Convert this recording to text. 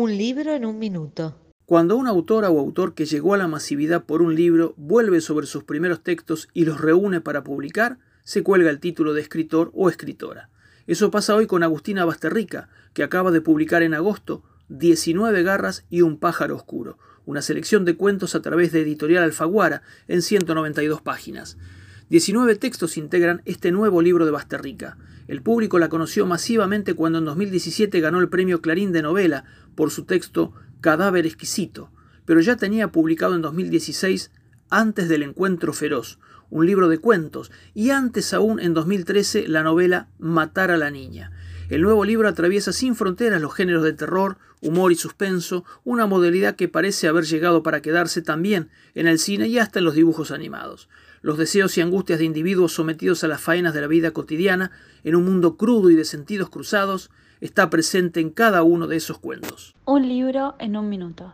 Un libro en un minuto. Cuando una autora o autor que llegó a la masividad por un libro vuelve sobre sus primeros textos y los reúne para publicar, se cuelga el título de escritor o escritora. Eso pasa hoy con Agustina Basterrica, que acaba de publicar en agosto 19 garras y un pájaro oscuro, una selección de cuentos a través de Editorial Alfaguara en 192 páginas. 19 textos integran este nuevo libro de Basterrica. El público la conoció masivamente cuando en 2017 ganó el premio Clarín de novela por su texto Cadáver exquisito, pero ya tenía publicado en 2016 Antes del encuentro feroz, un libro de cuentos, y antes aún en 2013 la novela Matar a la niña. El nuevo libro atraviesa sin fronteras los géneros de terror, humor y suspenso, una modalidad que parece haber llegado para quedarse también en el cine y hasta en los dibujos animados. Los deseos y angustias de individuos sometidos a las faenas de la vida cotidiana, en un mundo crudo y de sentidos cruzados, está presente en cada uno de esos cuentos. Un libro en un minuto.